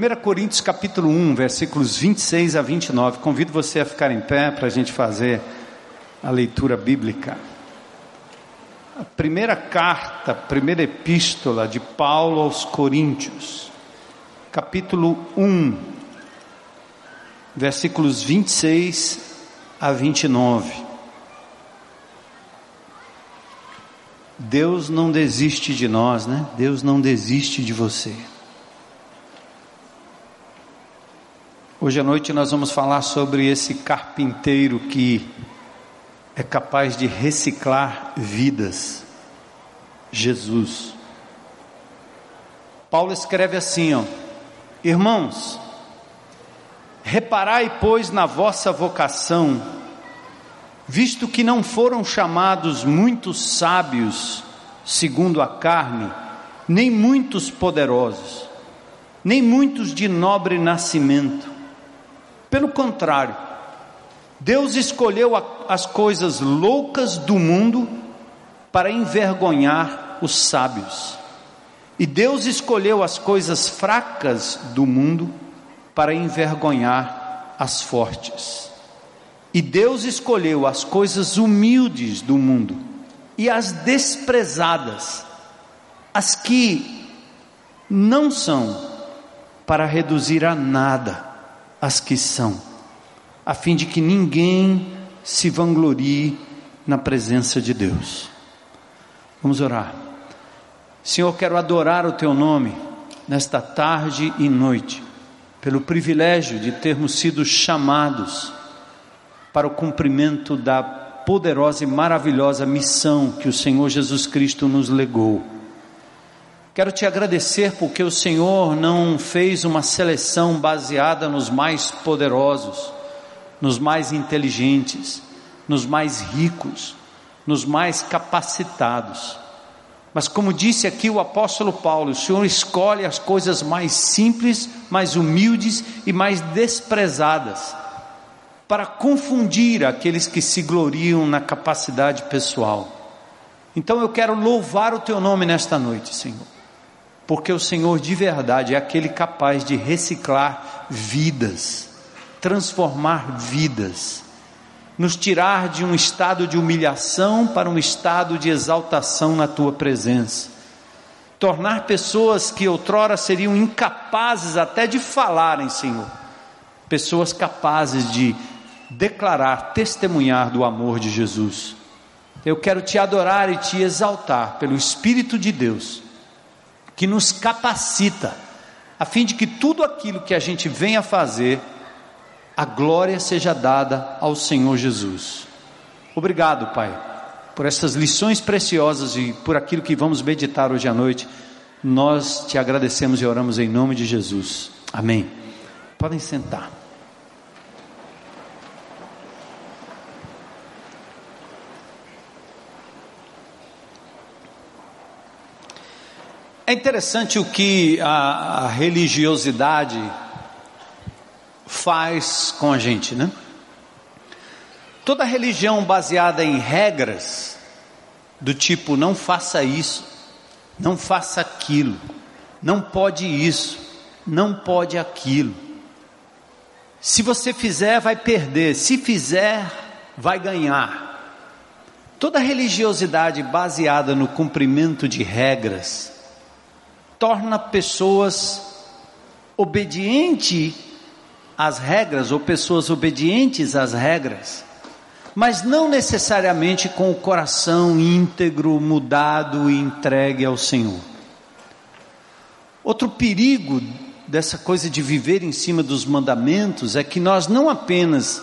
1 Coríntios capítulo 1, versículos 26 a 29. Convido você a ficar em pé para a gente fazer a leitura bíblica. A primeira carta, a primeira epístola de Paulo aos Coríntios, capítulo 1, versículos 26 a 29. Deus não desiste de nós, né? Deus não desiste de você. Hoje à noite nós vamos falar sobre esse carpinteiro que é capaz de reciclar vidas. Jesus. Paulo escreve assim, ó: Irmãos, reparai pois na vossa vocação, visto que não foram chamados muitos sábios segundo a carne, nem muitos poderosos, nem muitos de nobre nascimento pelo contrário, Deus escolheu as coisas loucas do mundo para envergonhar os sábios. E Deus escolheu as coisas fracas do mundo para envergonhar as fortes. E Deus escolheu as coisas humildes do mundo e as desprezadas, as que não são, para reduzir a nada as que são, a fim de que ninguém se vanglorie na presença de Deus. Vamos orar. Senhor, quero adorar o teu nome nesta tarde e noite, pelo privilégio de termos sido chamados para o cumprimento da poderosa e maravilhosa missão que o Senhor Jesus Cristo nos legou Quero te agradecer porque o Senhor não fez uma seleção baseada nos mais poderosos, nos mais inteligentes, nos mais ricos, nos mais capacitados. Mas como disse aqui o apóstolo Paulo, o Senhor escolhe as coisas mais simples, mais humildes e mais desprezadas, para confundir aqueles que se gloriam na capacidade pessoal. Então eu quero louvar o teu nome nesta noite, Senhor porque o Senhor de verdade é aquele capaz de reciclar vidas, transformar vidas, nos tirar de um estado de humilhação para um estado de exaltação na tua presença, tornar pessoas que outrora seriam incapazes até de falarem, Senhor, pessoas capazes de declarar, testemunhar do amor de Jesus. Eu quero te adorar e te exaltar pelo Espírito de Deus que nos capacita, a fim de que tudo aquilo que a gente venha fazer, a glória seja dada ao Senhor Jesus. Obrigado, Pai, por essas lições preciosas e por aquilo que vamos meditar hoje à noite. Nós te agradecemos e oramos em nome de Jesus. Amém. Podem sentar. É interessante o que a, a religiosidade faz com a gente, né? Toda religião baseada em regras, do tipo não faça isso, não faça aquilo, não pode isso, não pode aquilo. Se você fizer, vai perder, se fizer, vai ganhar. Toda religiosidade baseada no cumprimento de regras, torna pessoas obedientes às regras ou pessoas obedientes às regras, mas não necessariamente com o coração íntegro, mudado e entregue ao Senhor. Outro perigo dessa coisa de viver em cima dos mandamentos é que nós não apenas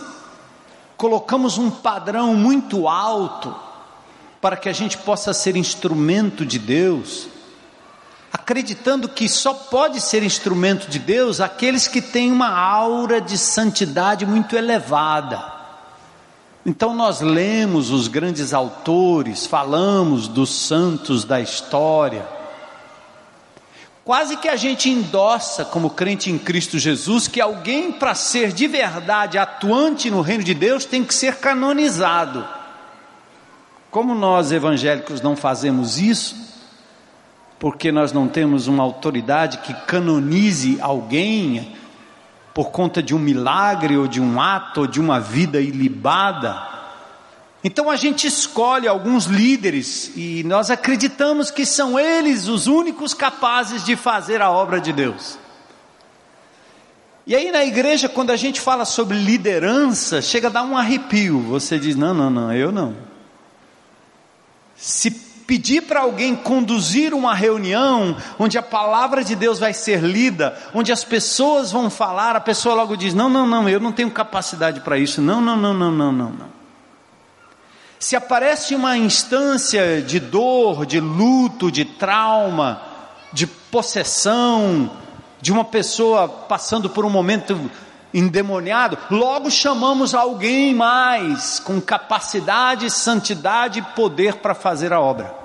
colocamos um padrão muito alto para que a gente possa ser instrumento de Deus, acreditando que só pode ser instrumento de Deus aqueles que têm uma aura de santidade muito elevada. Então nós lemos os grandes autores, falamos dos santos da história. Quase que a gente endossa, como crente em Cristo Jesus, que alguém para ser de verdade atuante no reino de Deus tem que ser canonizado. Como nós evangélicos não fazemos isso, porque nós não temos uma autoridade que canonize alguém por conta de um milagre ou de um ato ou de uma vida ilibada. Então a gente escolhe alguns líderes e nós acreditamos que são eles os únicos capazes de fazer a obra de Deus. E aí na igreja, quando a gente fala sobre liderança, chega a dar um arrepio. Você diz: não, não, não, eu não. Se pedir para alguém conduzir uma reunião onde a palavra de Deus vai ser lida, onde as pessoas vão falar, a pessoa logo diz: não, não, não, eu não tenho capacidade para isso. Não, não, não, não, não, não, não. Se aparece uma instância de dor, de luto, de trauma, de possessão, de uma pessoa passando por um momento endemoniado, logo chamamos alguém mais com capacidade, santidade e poder para fazer a obra.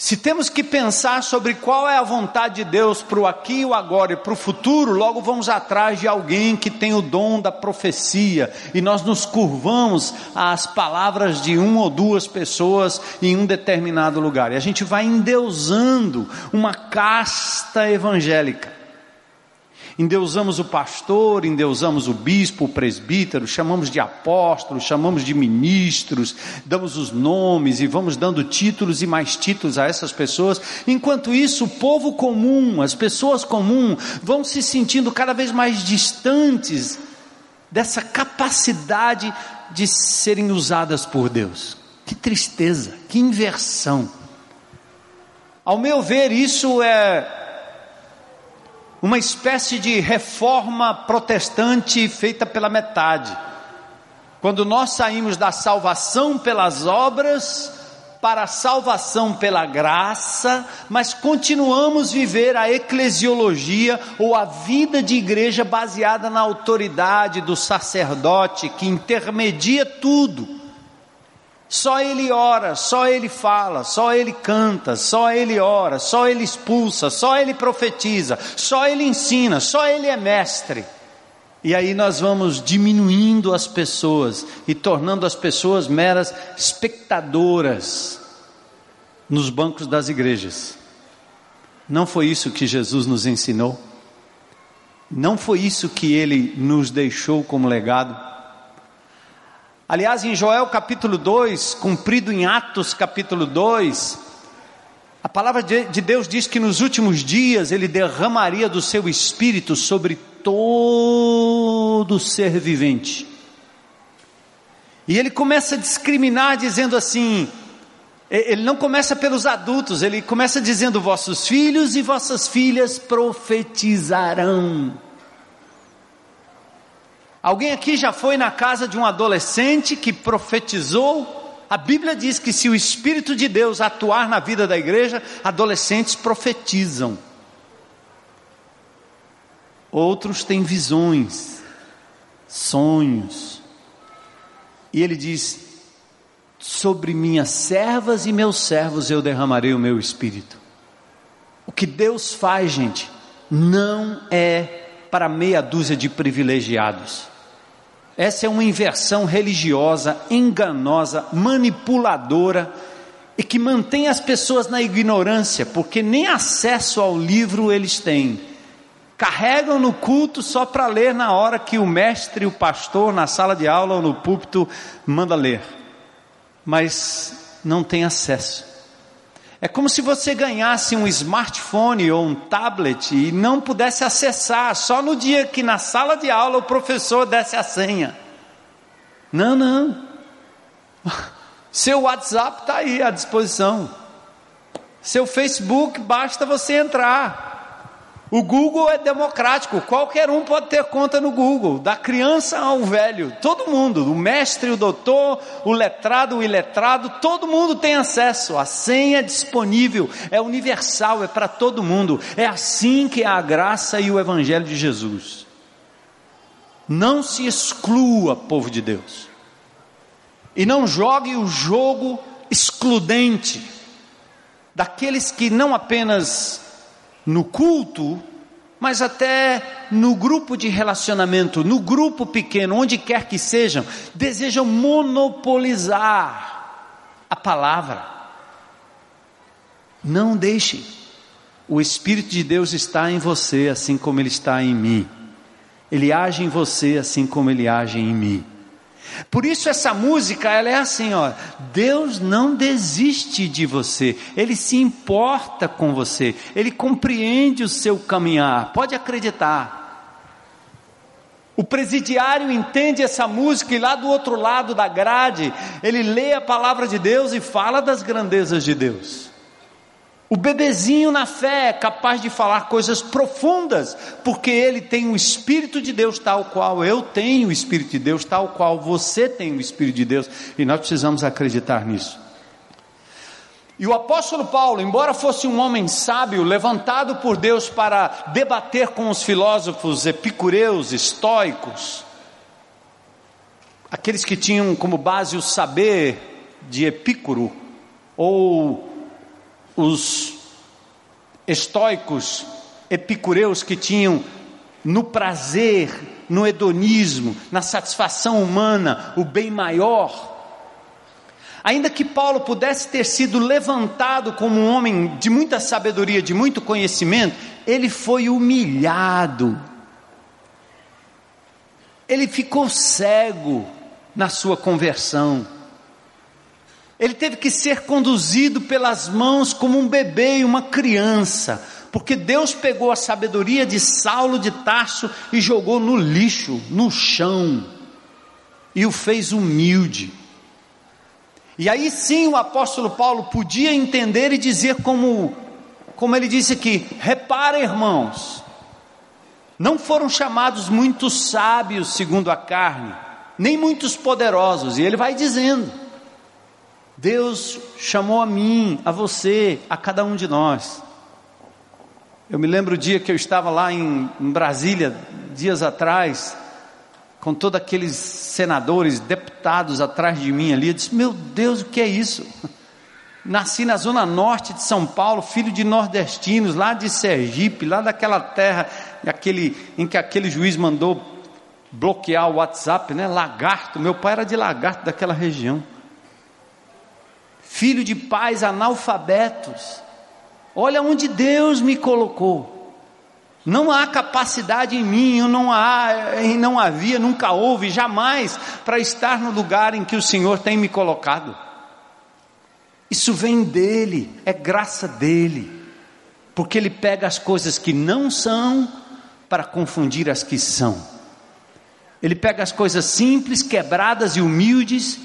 Se temos que pensar sobre qual é a vontade de Deus para o aqui e o agora e para o futuro, logo vamos atrás de alguém que tem o dom da profecia e nós nos curvamos às palavras de uma ou duas pessoas em um determinado lugar. E a gente vai endeusando uma casta evangélica. Endeusamos o pastor, endeusamos o bispo, o presbítero, chamamos de apóstolos, chamamos de ministros, damos os nomes e vamos dando títulos e mais títulos a essas pessoas. Enquanto isso, o povo comum, as pessoas comuns, vão se sentindo cada vez mais distantes dessa capacidade de serem usadas por Deus. Que tristeza, que inversão. Ao meu ver, isso é uma espécie de reforma protestante feita pela metade. Quando nós saímos da salvação pelas obras para a salvação pela graça, mas continuamos viver a eclesiologia ou a vida de igreja baseada na autoridade do sacerdote que intermedia tudo só ele ora, só ele fala, só ele canta, só ele ora, só ele expulsa, só ele profetiza, só ele ensina, só ele é mestre. E aí nós vamos diminuindo as pessoas e tornando as pessoas meras espectadoras nos bancos das igrejas. Não foi isso que Jesus nos ensinou? Não foi isso que ele nos deixou como legado? Aliás, em Joel capítulo 2, cumprido em Atos capítulo 2, a palavra de Deus diz que nos últimos dias ele derramaria do seu espírito sobre todo ser vivente. E ele começa a discriminar, dizendo assim: ele não começa pelos adultos, ele começa dizendo: vossos filhos e vossas filhas profetizarão. Alguém aqui já foi na casa de um adolescente que profetizou? A Bíblia diz que se o Espírito de Deus atuar na vida da igreja, adolescentes profetizam. Outros têm visões, sonhos. E ele diz: Sobre minhas servas e meus servos eu derramarei o meu espírito. O que Deus faz, gente, não é para meia dúzia de privilegiados. Essa é uma inversão religiosa, enganosa, manipuladora e que mantém as pessoas na ignorância, porque nem acesso ao livro eles têm. Carregam no culto só para ler na hora que o mestre, o pastor, na sala de aula ou no púlpito manda ler, mas não tem acesso. É como se você ganhasse um smartphone ou um tablet e não pudesse acessar, só no dia que na sala de aula o professor desse a senha. Não, não. Seu WhatsApp está aí à disposição. Seu Facebook, basta você entrar. O Google é democrático, qualquer um pode ter conta no Google, da criança ao velho, todo mundo, o mestre, o doutor, o letrado, o iletrado, todo mundo tem acesso. A senha é disponível, é universal, é para todo mundo. É assim que é a graça e o evangelho de Jesus. Não se exclua, povo de Deus. E não jogue o jogo excludente daqueles que não apenas no culto, mas até no grupo de relacionamento, no grupo pequeno, onde quer que sejam, desejam monopolizar a palavra. Não deixe. O Espírito de Deus está em você, assim como ele está em mim. Ele age em você, assim como ele age em mim. Por isso essa música, ela é assim, ó, Deus não desiste de você, ele se importa com você, ele compreende o seu caminhar. Pode acreditar. O presidiário entende essa música e lá do outro lado da grade, ele lê a palavra de Deus e fala das grandezas de Deus. O bebezinho na fé é capaz de falar coisas profundas, porque ele tem o Espírito de Deus tal qual eu tenho o Espírito de Deus, tal qual você tem o Espírito de Deus, e nós precisamos acreditar nisso. E o apóstolo Paulo, embora fosse um homem sábio, levantado por Deus para debater com os filósofos epicureus, estoicos, aqueles que tinham como base o saber de Epicuro, ou os estoicos, epicureus que tinham no prazer, no hedonismo, na satisfação humana, o bem maior. Ainda que Paulo pudesse ter sido levantado como um homem de muita sabedoria, de muito conhecimento, ele foi humilhado. Ele ficou cego na sua conversão. Ele teve que ser conduzido pelas mãos como um bebê e uma criança, porque Deus pegou a sabedoria de Saulo de Tarso e jogou no lixo, no chão, e o fez humilde. E aí sim o apóstolo Paulo podia entender e dizer como, como ele disse aqui: repara, irmãos, não foram chamados muitos sábios segundo a carne, nem muitos poderosos, e ele vai dizendo. Deus chamou a mim, a você, a cada um de nós. Eu me lembro o dia que eu estava lá em, em Brasília, dias atrás, com todos aqueles senadores, deputados atrás de mim ali, eu disse: Meu Deus, o que é isso? Nasci na zona norte de São Paulo, filho de nordestinos, lá de Sergipe, lá daquela terra aquele, em que aquele juiz mandou bloquear o WhatsApp, né? Lagarto, meu pai era de lagarto daquela região filho de pais analfabetos. Olha onde Deus me colocou. Não há capacidade em mim, não há, não havia, nunca houve, jamais para estar no lugar em que o Senhor tem me colocado. Isso vem dele, é graça dele, porque ele pega as coisas que não são para confundir as que são. Ele pega as coisas simples, quebradas e humildes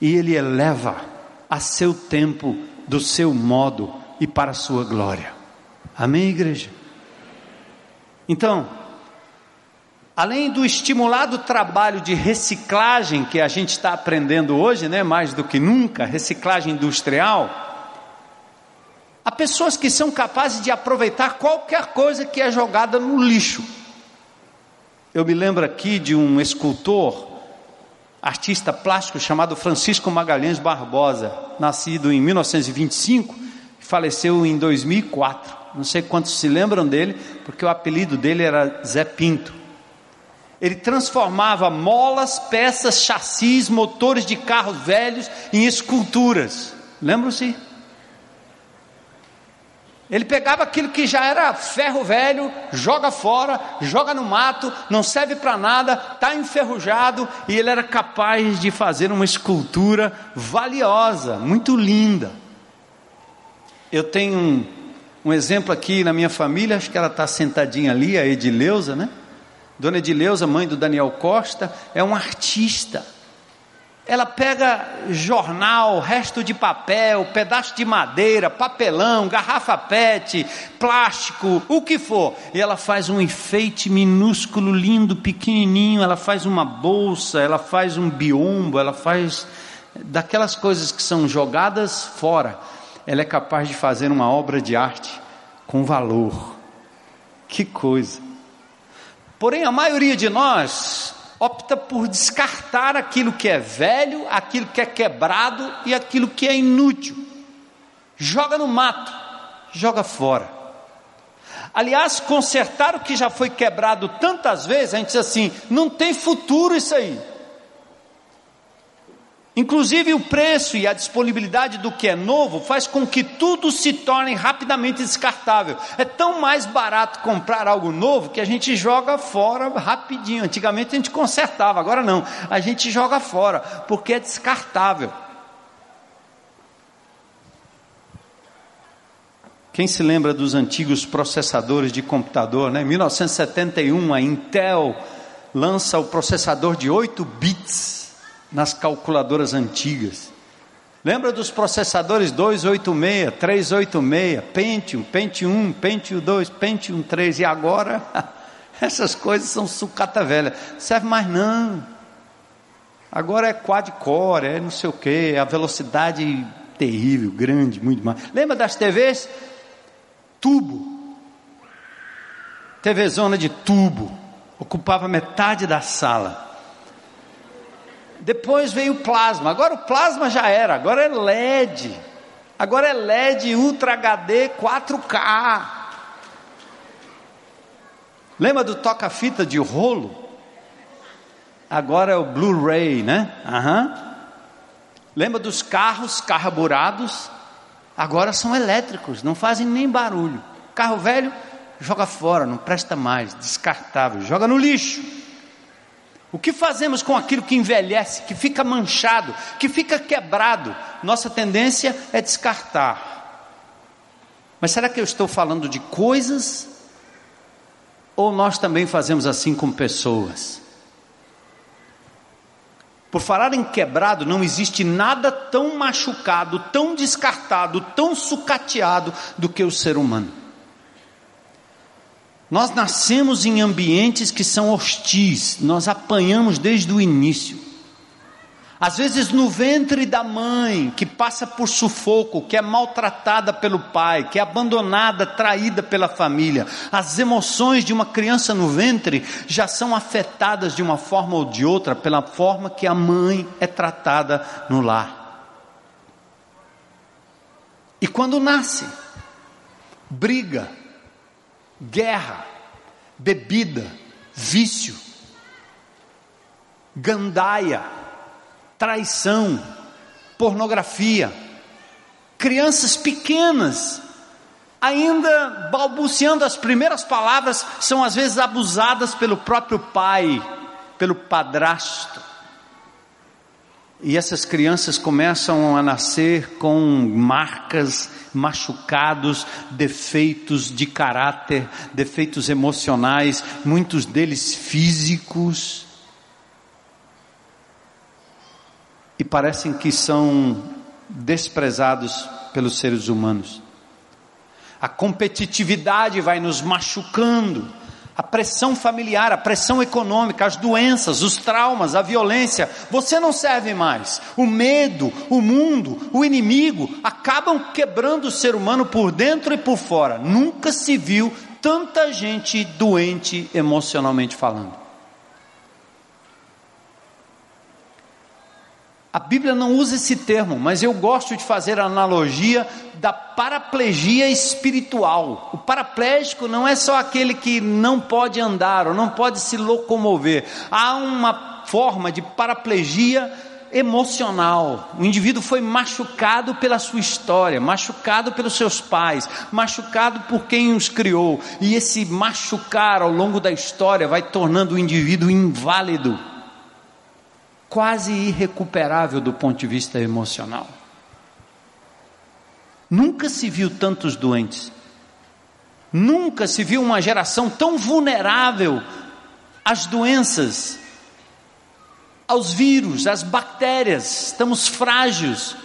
e ele eleva a seu tempo, do seu modo e para a sua glória. Amém, igreja? Então, além do estimulado trabalho de reciclagem que a gente está aprendendo hoje, né, mais do que nunca, reciclagem industrial, há pessoas que são capazes de aproveitar qualquer coisa que é jogada no lixo. Eu me lembro aqui de um escultor artista plástico chamado Francisco Magalhães Barbosa, nascido em 1925 e faleceu em 2004. Não sei quantos se lembram dele, porque o apelido dele era Zé Pinto. Ele transformava molas, peças, chassis, motores de carros velhos em esculturas. Lembram-se? Ele pegava aquilo que já era ferro velho, joga fora, joga no mato, não serve para nada, está enferrujado, e ele era capaz de fazer uma escultura valiosa, muito linda. Eu tenho um, um exemplo aqui na minha família, acho que ela está sentadinha ali, a Edileuza, né? Dona Edileuza, mãe do Daniel Costa, é uma artista ela pega jornal, resto de papel, pedaço de madeira, papelão, garrafa PET, plástico, o que for, e ela faz um enfeite minúsculo, lindo, pequenininho, ela faz uma bolsa, ela faz um biombo, ela faz daquelas coisas que são jogadas fora, ela é capaz de fazer uma obra de arte com valor. Que coisa. Porém, a maioria de nós opta por descartar aquilo que é velho, aquilo que é quebrado e aquilo que é inútil. Joga no mato, joga fora. Aliás, consertar o que já foi quebrado tantas vezes, a gente diz assim: não tem futuro isso aí. Inclusive o preço e a disponibilidade do que é novo faz com que tudo se torne rapidamente descartável. É tão mais barato comprar algo novo que a gente joga fora rapidinho. Antigamente a gente consertava, agora não. A gente joga fora porque é descartável. Quem se lembra dos antigos processadores de computador, né? Em 1971 a Intel lança o processador de 8 bits nas calculadoras antigas. Lembra dos processadores 286, 386, Pentium, Pentium 1, Pentium 2, Pentium 3 e agora essas coisas são sucata velha. Serve mais não. Agora é quad-core, é não sei o que, a velocidade terrível, grande, muito mais. Lembra das TVs? Tubo. TV zona de tubo. Ocupava metade da sala. Depois veio o plasma. Agora o plasma já era, agora é LED. Agora é LED Ultra HD 4K. Lembra do toca-fita de rolo? Agora é o Blu-ray, né? Uhum. Lembra dos carros carburados? Agora são elétricos, não fazem nem barulho. Carro velho, joga fora, não presta mais, descartável, joga no lixo. O que fazemos com aquilo que envelhece, que fica manchado, que fica quebrado? Nossa tendência é descartar. Mas será que eu estou falando de coisas? Ou nós também fazemos assim com pessoas? Por falar em quebrado, não existe nada tão machucado, tão descartado, tão sucateado do que o ser humano. Nós nascemos em ambientes que são hostis, nós apanhamos desde o início. Às vezes no ventre da mãe, que passa por sufoco, que é maltratada pelo pai, que é abandonada, traída pela família. As emoções de uma criança no ventre já são afetadas de uma forma ou de outra pela forma que a mãe é tratada no lar. E quando nasce, briga, guerra, bebida, vício, gandaia, traição, pornografia. Crianças pequenas, ainda balbuciando as primeiras palavras, são às vezes abusadas pelo próprio pai, pelo padrasto. E essas crianças começam a nascer com marcas, machucados, defeitos de caráter, defeitos emocionais, muitos deles físicos. E parecem que são desprezados pelos seres humanos. A competitividade vai nos machucando a pressão familiar, a pressão econômica, as doenças, os traumas, a violência, você não serve mais. O medo, o mundo, o inimigo acabam quebrando o ser humano por dentro e por fora. Nunca se viu tanta gente doente emocionalmente falando. A Bíblia não usa esse termo, mas eu gosto de fazer a analogia da paraplegia espiritual. O paraplégico não é só aquele que não pode andar ou não pode se locomover. Há uma forma de paraplegia emocional. O indivíduo foi machucado pela sua história, machucado pelos seus pais, machucado por quem os criou. E esse machucar ao longo da história vai tornando o indivíduo inválido quase irrecuperável do ponto de vista emocional. Nunca se viu tantos doentes. Nunca se viu uma geração tão vulnerável às doenças, aos vírus, às bactérias. Estamos frágeis.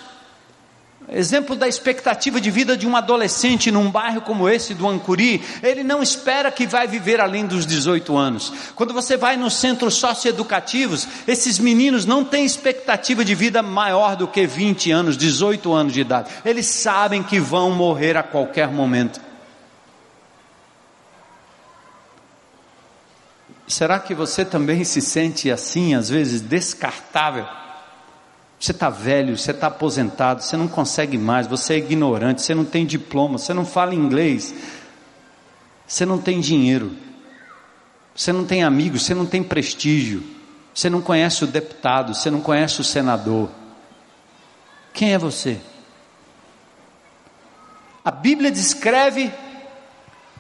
Exemplo da expectativa de vida de um adolescente num bairro como esse do Ancuri, ele não espera que vai viver além dos 18 anos. Quando você vai nos centros socioeducativos, esses meninos não têm expectativa de vida maior do que 20 anos, 18 anos de idade. Eles sabem que vão morrer a qualquer momento. Será que você também se sente assim, às vezes descartável? Você está velho, você está aposentado, você não consegue mais, você é ignorante, você não tem diploma, você não fala inglês, você não tem dinheiro, você não tem amigos, você não tem prestígio, você não conhece o deputado, você não conhece o senador, Quem é você? A Bíblia descreve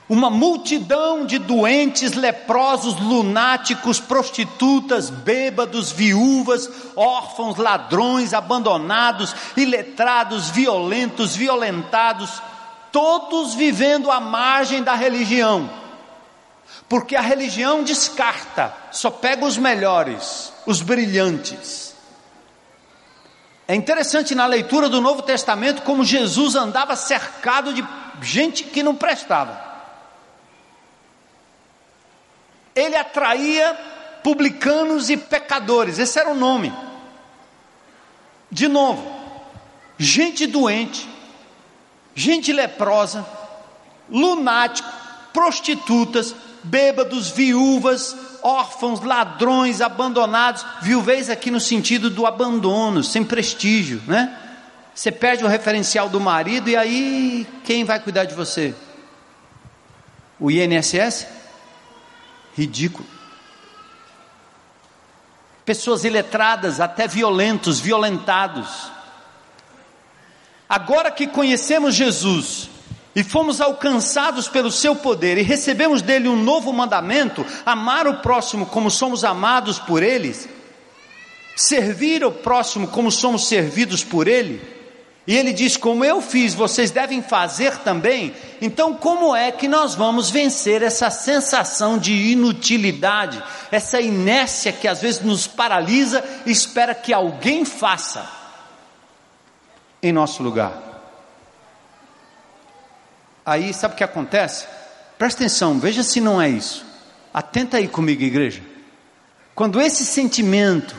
uma multidão de doentes, leprosos, lunáticos, prostitutas, bêbados, viúvas, órfãos, ladrões, abandonados, iletrados, violentos, violentados, todos vivendo à margem da religião. Porque a religião descarta, só pega os melhores, os brilhantes. É interessante na leitura do Novo Testamento como Jesus andava cercado de gente que não prestava. Ele atraía publicanos e pecadores, esse era o nome. De novo, gente doente, gente leprosa, lunático, prostitutas, bêbados, viúvas, órfãos, ladrões, abandonados, viuvez aqui no sentido do abandono, sem prestígio, né? Você perde o referencial do marido e aí quem vai cuidar de você? O INSS? Ridículo. Pessoas iletradas, até violentos, violentados. Agora que conhecemos Jesus e fomos alcançados pelo seu poder e recebemos dele um novo mandamento, amar o próximo como somos amados por eles, servir o próximo como somos servidos por ele, e ele diz: Como eu fiz, vocês devem fazer também. Então, como é que nós vamos vencer essa sensação de inutilidade, essa inércia que às vezes nos paralisa e espera que alguém faça em nosso lugar? Aí, sabe o que acontece? Presta atenção, veja se não é isso. Atenta aí comigo, igreja. Quando esse sentimento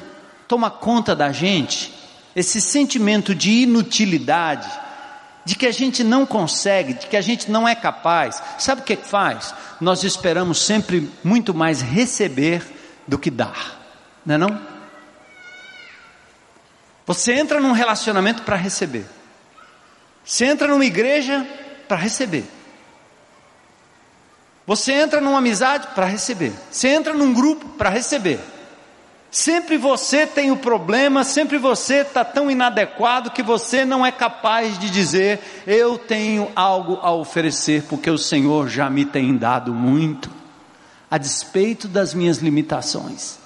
toma conta da gente, esse sentimento de inutilidade, de que a gente não consegue, de que a gente não é capaz, sabe o que faz? Nós esperamos sempre muito mais receber do que dar, não é não? Você entra num relacionamento para receber. Você entra numa igreja para receber. Você entra numa amizade para receber. Você entra num grupo para receber. Sempre você tem o problema, sempre você está tão inadequado que você não é capaz de dizer: Eu tenho algo a oferecer, porque o Senhor já me tem dado muito, a despeito das minhas limitações.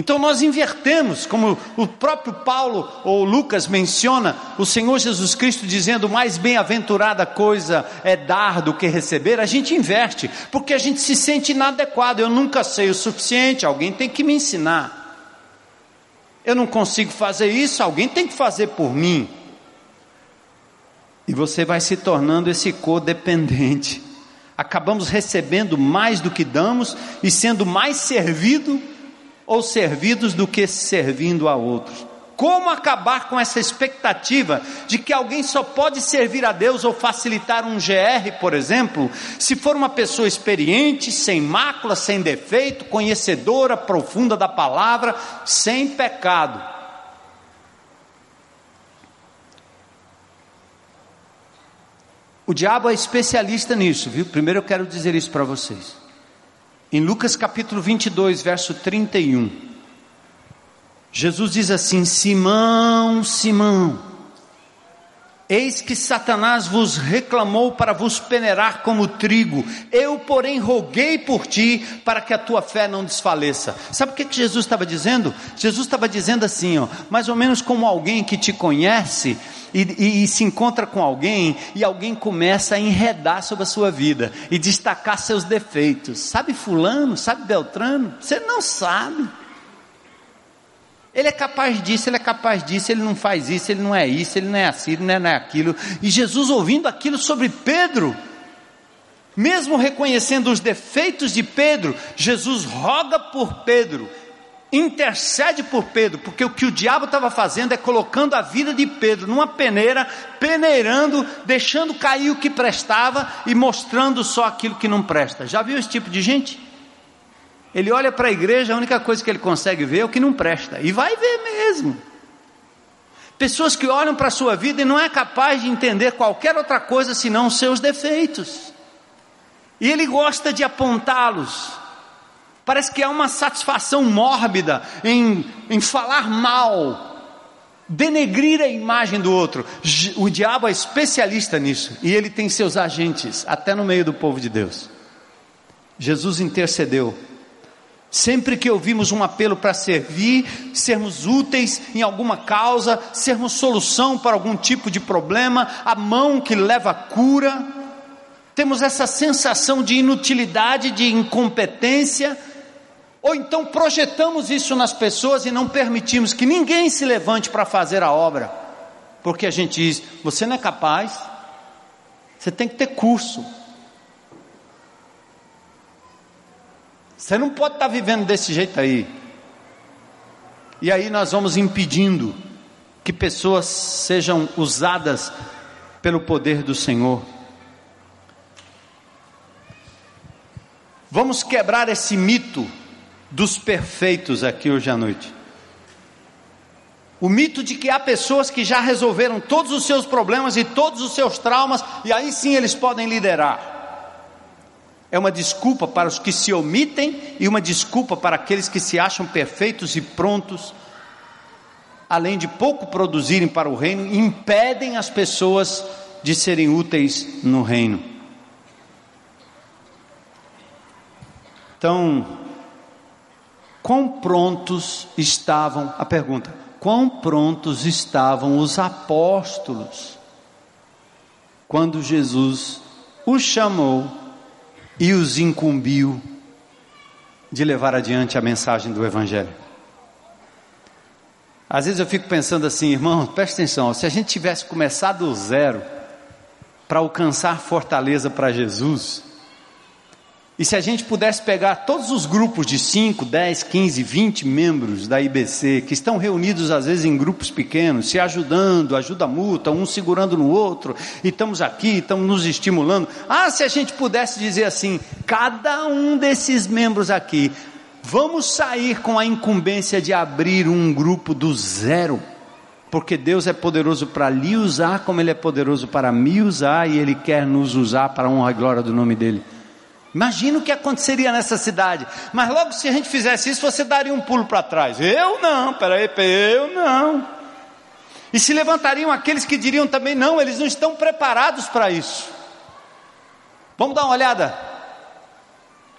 Então nós invertemos, como o próprio Paulo ou Lucas menciona, o Senhor Jesus Cristo dizendo: mais bem-aventurada coisa é dar do que receber, a gente inverte, porque a gente se sente inadequado. Eu nunca sei o suficiente, alguém tem que me ensinar. Eu não consigo fazer isso, alguém tem que fazer por mim. E você vai se tornando esse codependente. Acabamos recebendo mais do que damos e sendo mais servido ou servidos do que servindo a outros. Como acabar com essa expectativa de que alguém só pode servir a Deus ou facilitar um GR, por exemplo, se for uma pessoa experiente, sem mácula, sem defeito, conhecedora profunda da palavra, sem pecado? O diabo é especialista nisso, viu? Primeiro eu quero dizer isso para vocês. Em Lucas capítulo 22, verso 31, Jesus diz assim: Simão, Simão, eis que Satanás vos reclamou para vos peneirar como trigo, eu, porém, roguei por ti para que a tua fé não desfaleça. Sabe o que, Jesus estava dizendo? Jesus estava dizendo assim, ó, mais ou menos como alguém que te conhece e, e, e, se encontra com alguém e alguém começa a enredar sobre a sua vida e destacar seus defeitos. Sabe Fulano? Sabe Beltrano? Você não sabe. Ele é capaz disso, ele é capaz disso, ele não faz isso, ele não é isso, ele não é assim, ele não é aquilo. E Jesus ouvindo aquilo sobre Pedro, mesmo reconhecendo os defeitos de Pedro, Jesus roga por Pedro intercede por Pedro, porque o que o diabo estava fazendo é colocando a vida de Pedro numa peneira, peneirando, deixando cair o que prestava e mostrando só aquilo que não presta. Já viu esse tipo de gente? Ele olha para a igreja, a única coisa que ele consegue ver é o que não presta, e vai ver mesmo. Pessoas que olham para a sua vida e não é capaz de entender qualquer outra coisa senão os seus defeitos. E ele gosta de apontá-los. Parece que há uma satisfação mórbida em, em falar mal denegrir a imagem do outro. O diabo é especialista nisso e ele tem seus agentes até no meio do povo de Deus. Jesus intercedeu. Sempre que ouvimos um apelo para servir, sermos úteis em alguma causa, sermos solução para algum tipo de problema, a mão que leva a cura, temos essa sensação de inutilidade, de incompetência, ou então projetamos isso nas pessoas e não permitimos que ninguém se levante para fazer a obra, porque a gente diz: você não é capaz, você tem que ter curso. Você não pode estar tá vivendo desse jeito aí. E aí nós vamos impedindo que pessoas sejam usadas pelo poder do Senhor. Vamos quebrar esse mito dos perfeitos aqui hoje à noite. O mito de que há pessoas que já resolveram todos os seus problemas e todos os seus traumas, e aí sim eles podem liderar. É uma desculpa para os que se omitem e uma desculpa para aqueles que se acham perfeitos e prontos, além de pouco produzirem para o reino, impedem as pessoas de serem úteis no reino. Então, Quão prontos estavam, a pergunta, quão prontos estavam os apóstolos quando Jesus os chamou e os incumbiu de levar adiante a mensagem do Evangelho? Às vezes eu fico pensando assim, irmão, presta atenção, se a gente tivesse começado do zero para alcançar fortaleza para Jesus, e se a gente pudesse pegar todos os grupos de 5, 10, 15, 20 membros da IBC, que estão reunidos às vezes em grupos pequenos, se ajudando, ajuda mútua, um segurando no outro, e estamos aqui, estamos nos estimulando. Ah, se a gente pudesse dizer assim, cada um desses membros aqui, vamos sair com a incumbência de abrir um grupo do zero porque Deus é poderoso para lhe usar, como Ele é poderoso para me usar, e Ele quer nos usar para a honra e glória do nome dEle. Imagina o que aconteceria nessa cidade. Mas logo se a gente fizesse isso, você daria um pulo para trás. Eu não, peraí, eu não. E se levantariam aqueles que diriam também: não, eles não estão preparados para isso. Vamos dar uma olhada.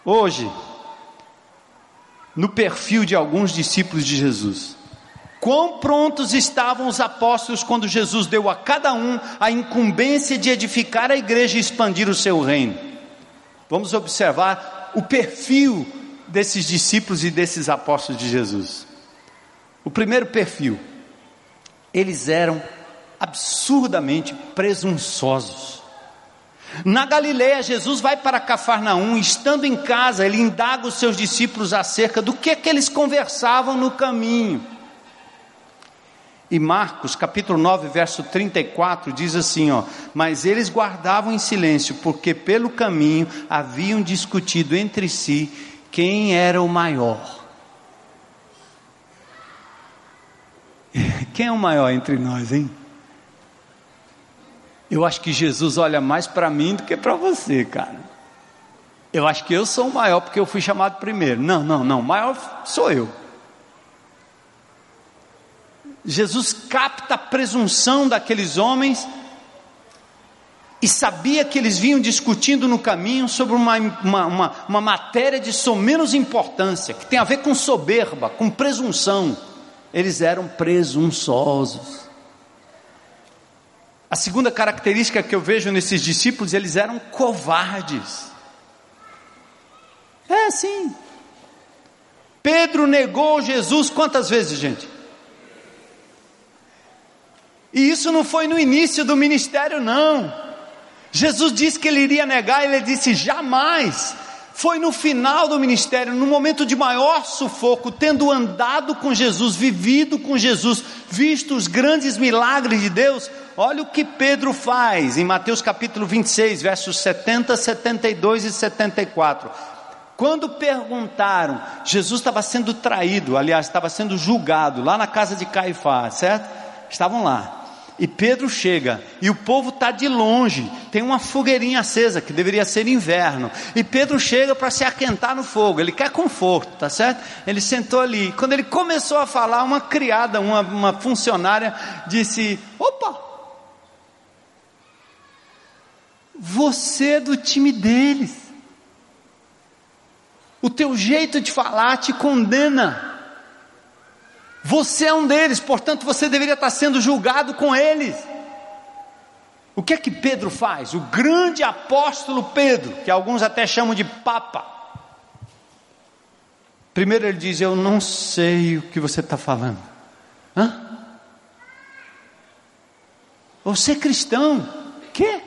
Hoje, no perfil de alguns discípulos de Jesus. Quão prontos estavam os apóstolos quando Jesus deu a cada um a incumbência de edificar a igreja e expandir o seu reino. Vamos observar o perfil desses discípulos e desses apóstolos de Jesus. O primeiro perfil, eles eram absurdamente presunçosos. Na Galileia, Jesus vai para Cafarnaum, estando em casa, ele indaga os seus discípulos acerca do que, que eles conversavam no caminho. E Marcos, capítulo 9, verso 34, diz assim: ó, Mas eles guardavam em silêncio, porque pelo caminho haviam discutido entre si quem era o maior. Quem é o maior entre nós, hein? Eu acho que Jesus olha mais para mim do que para você, cara. Eu acho que eu sou o maior porque eu fui chamado primeiro. Não, não, não. O maior sou eu. Jesus capta a presunção daqueles homens e sabia que eles vinham discutindo no caminho sobre uma, uma, uma, uma matéria de menos importância, que tem a ver com soberba, com presunção. Eles eram presunçosos. A segunda característica que eu vejo nesses discípulos, eles eram covardes. É assim. Pedro negou Jesus quantas vezes, gente? E isso não foi no início do ministério, não. Jesus disse que ele iria negar, ele disse jamais. Foi no final do ministério, no momento de maior sufoco, tendo andado com Jesus, vivido com Jesus, visto os grandes milagres de Deus. Olha o que Pedro faz em Mateus capítulo 26, versos 70, 72 e 74. Quando perguntaram, Jesus estava sendo traído, aliás, estava sendo julgado lá na casa de Caifás, certo? Estavam lá. E Pedro chega, e o povo está de longe, tem uma fogueirinha acesa, que deveria ser inverno. E Pedro chega para se aquentar no fogo, ele quer conforto, tá certo? Ele sentou ali. Quando ele começou a falar, uma criada, uma, uma funcionária, disse: Opa, você é do time deles. O teu jeito de falar te condena. Você é um deles, portanto você deveria estar sendo julgado com eles. O que é que Pedro faz? O grande apóstolo Pedro, que alguns até chamam de Papa. Primeiro ele diz: Eu não sei o que você está falando. Hã? Você é cristão? Que?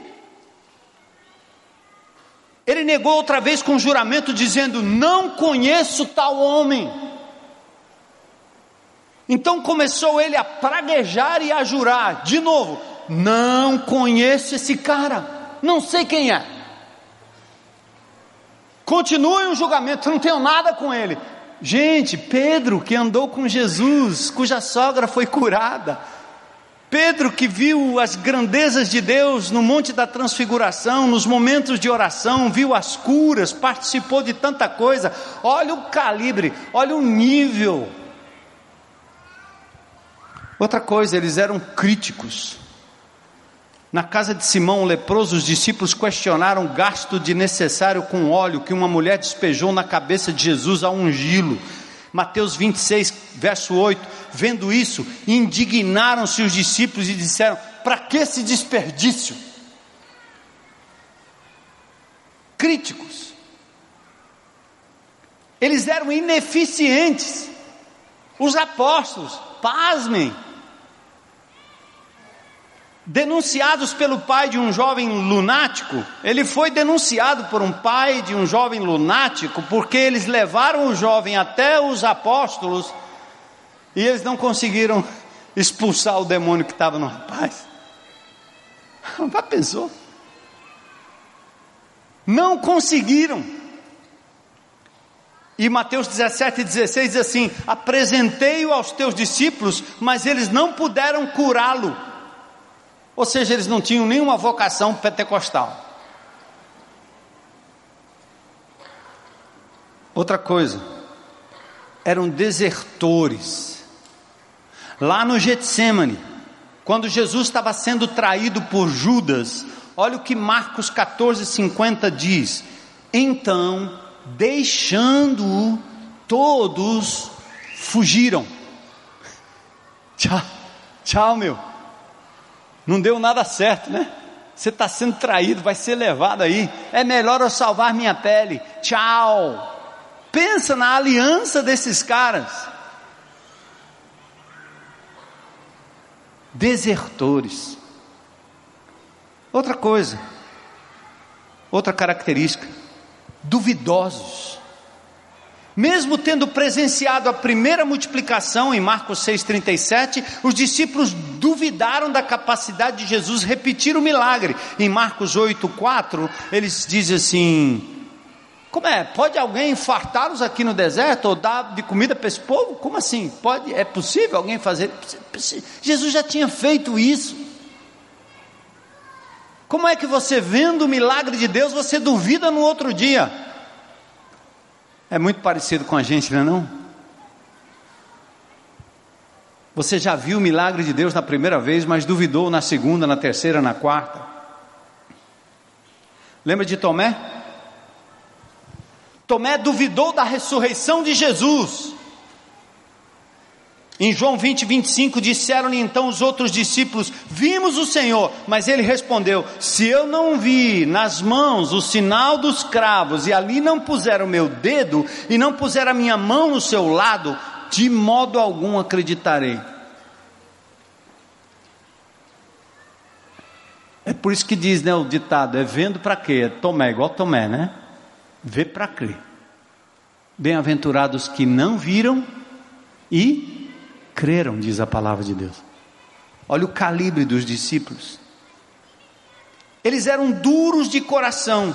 Ele negou outra vez com juramento, dizendo: Não conheço tal homem. Então começou ele a praguejar e a jurar, de novo: Não conheço esse cara, não sei quem é. Continue o julgamento, não tenho nada com ele. Gente, Pedro que andou com Jesus, cuja sogra foi curada, Pedro que viu as grandezas de Deus no Monte da Transfiguração, nos momentos de oração, viu as curas, participou de tanta coisa. Olha o calibre, olha o nível Outra coisa, eles eram críticos. Na casa de Simão o leproso, os discípulos questionaram o gasto de necessário com óleo que uma mulher despejou na cabeça de Jesus ao ungí-lo. Mateus 26, verso 8. Vendo isso, indignaram-se os discípulos e disseram: Para que esse desperdício? Críticos. Eles eram ineficientes. Os apóstolos, pasmem, denunciados pelo pai de um jovem lunático. Ele foi denunciado por um pai de um jovem lunático porque eles levaram o jovem até os apóstolos e eles não conseguiram expulsar o demônio que estava no rapaz. Já pensou? Não conseguiram. E Mateus 17, 16 diz assim: Apresentei-o aos teus discípulos, mas eles não puderam curá-lo. Ou seja, eles não tinham nenhuma vocação pentecostal. Outra coisa, eram desertores. Lá no Getsemane, quando Jesus estava sendo traído por Judas, olha o que Marcos 14, 50 diz: Então, deixando-o, todos fugiram. Tchau, tchau, meu. Não deu nada certo, né? Você está sendo traído, vai ser levado aí. É melhor eu salvar minha pele. Tchau. Pensa na aliança desses caras. Desertores. Outra coisa, outra característica, duvidosos. Mesmo tendo presenciado a primeira multiplicação em Marcos 6,37, os discípulos duvidaram da capacidade de Jesus repetir o milagre. Em Marcos 8,4, eles dizem assim: Como é? Pode alguém fartá-los aqui no deserto ou dar de comida para esse povo? Como assim? Pode? É possível alguém fazer? Jesus já tinha feito isso. Como é que você vendo o milagre de Deus, você duvida no outro dia? É muito parecido com a gente, não é não? Você já viu o milagre de Deus na primeira vez, mas duvidou na segunda, na terceira, na quarta. Lembra de Tomé? Tomé duvidou da ressurreição de Jesus. Em João 20, 25, disseram-lhe então os outros discípulos: Vimos o Senhor. Mas ele respondeu: Se eu não vi nas mãos o sinal dos cravos, e ali não puser o meu dedo, e não puser a minha mão no seu lado, de modo algum acreditarei. É por isso que diz né, o ditado: é vendo para quê? É Tomé, igual Tomé, né? Vê para crer. Bem-aventurados que não viram e creram, diz a palavra de Deus. Olha o calibre dos discípulos. Eles eram duros de coração.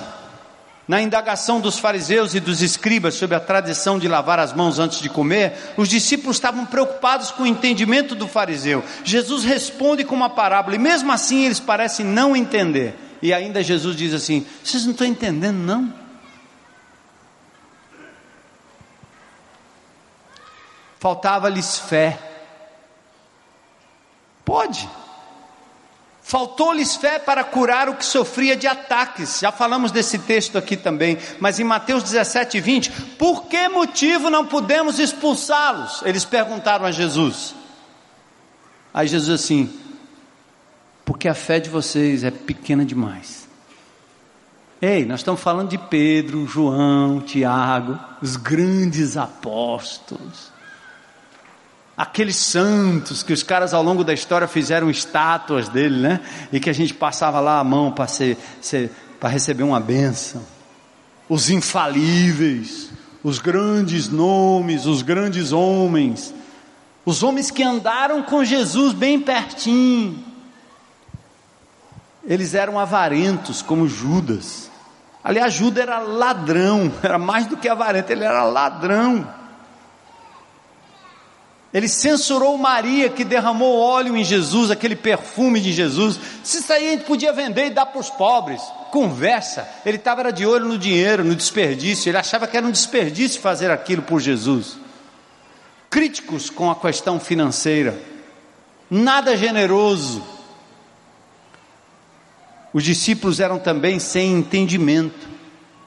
Na indagação dos fariseus e dos escribas sobre a tradição de lavar as mãos antes de comer, os discípulos estavam preocupados com o entendimento do fariseu. Jesus responde com uma parábola, e mesmo assim eles parecem não entender. E ainda Jesus diz assim: Vocês não estão entendendo, não? Faltava-lhes fé. Pode. Faltou-lhes fé para curar o que sofria de ataques. Já falamos desse texto aqui também. Mas em Mateus 17, 20, por que motivo não podemos expulsá-los? Eles perguntaram a Jesus. Aí Jesus assim, porque a fé de vocês é pequena demais. Ei, nós estamos falando de Pedro, João, Tiago, os grandes apóstolos aqueles santos que os caras ao longo da história fizeram estátuas dele, né? E que a gente passava lá a mão para ser, ser receber uma benção. Os infalíveis, os grandes nomes, os grandes homens, os homens que andaram com Jesus bem pertinho. Eles eram avarentos como Judas. Aliás, Judas era ladrão, era mais do que avarento, ele era ladrão. Ele censurou Maria que derramou óleo em Jesus, aquele perfume de Jesus. Se isso aí a gente podia vender e dar para os pobres. Conversa. Ele estava de olho no dinheiro, no desperdício. Ele achava que era um desperdício fazer aquilo por Jesus. Críticos com a questão financeira. Nada generoso. Os discípulos eram também sem entendimento.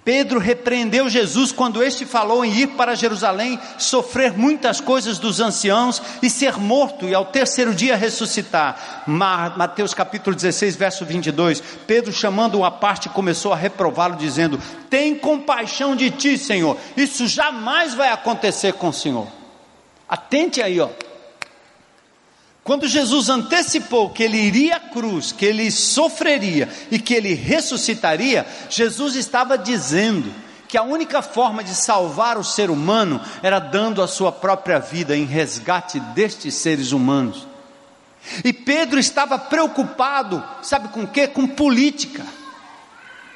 Pedro repreendeu Jesus quando este falou em ir para Jerusalém, sofrer muitas coisas dos anciãos e ser morto e ao terceiro dia ressuscitar. Mateus capítulo 16, verso 22. Pedro, chamando-o à parte, começou a reprová-lo, dizendo: Tem compaixão de ti, Senhor. Isso jamais vai acontecer com o Senhor. Atente aí, ó. Quando Jesus antecipou que ele iria à cruz, que ele sofreria e que ele ressuscitaria, Jesus estava dizendo que a única forma de salvar o ser humano era dando a sua própria vida em resgate destes seres humanos. E Pedro estava preocupado, sabe com o que? Com política.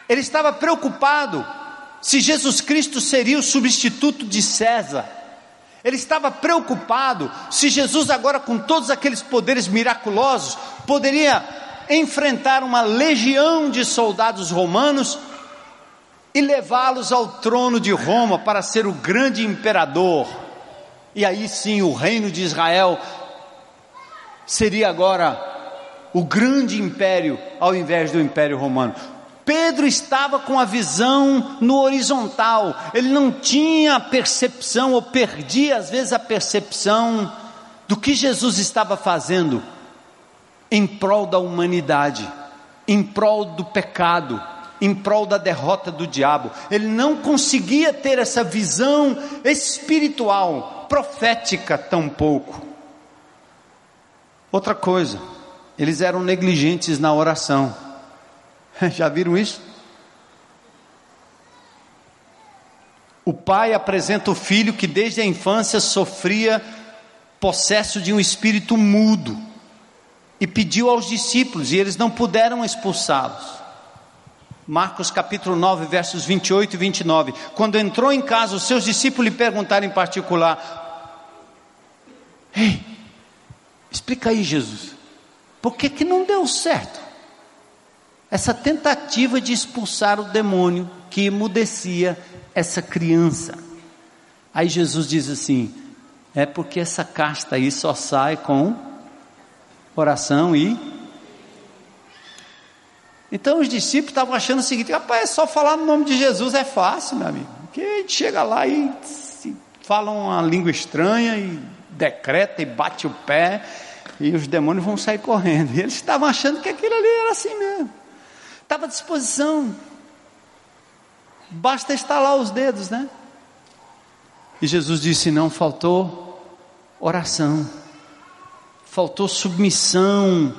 Ele estava preocupado se Jesus Cristo seria o substituto de César. Ele estava preocupado se Jesus, agora com todos aqueles poderes miraculosos, poderia enfrentar uma legião de soldados romanos e levá-los ao trono de Roma para ser o grande imperador. E aí sim o reino de Israel seria agora o grande império ao invés do império romano. Pedro estava com a visão no horizontal, ele não tinha percepção, ou perdia às vezes a percepção do que Jesus estava fazendo em prol da humanidade, em prol do pecado, em prol da derrota do diabo. Ele não conseguia ter essa visão espiritual, profética tampouco. Outra coisa, eles eram negligentes na oração. Já viram isso? O pai apresenta o filho que desde a infância sofria possesso de um espírito mudo e pediu aos discípulos e eles não puderam expulsá-los. Marcos capítulo 9, versos 28 e 29. Quando entrou em casa, os seus discípulos lhe perguntaram em particular: Ei, explica aí, Jesus, por que, que não deu certo? Essa tentativa de expulsar o demônio que emudecia essa criança. Aí Jesus diz assim: é porque essa casta aí só sai com oração e. Então os discípulos estavam achando o seguinte: rapaz, é só falar no nome de Jesus é fácil, meu amigo. Que a gente chega lá e fala uma língua estranha e decreta e bate o pé e os demônios vão sair correndo. E eles estavam achando que aquilo ali era assim mesmo. Estava à disposição. Basta estalar os dedos, né? E Jesus disse: não faltou oração, faltou submissão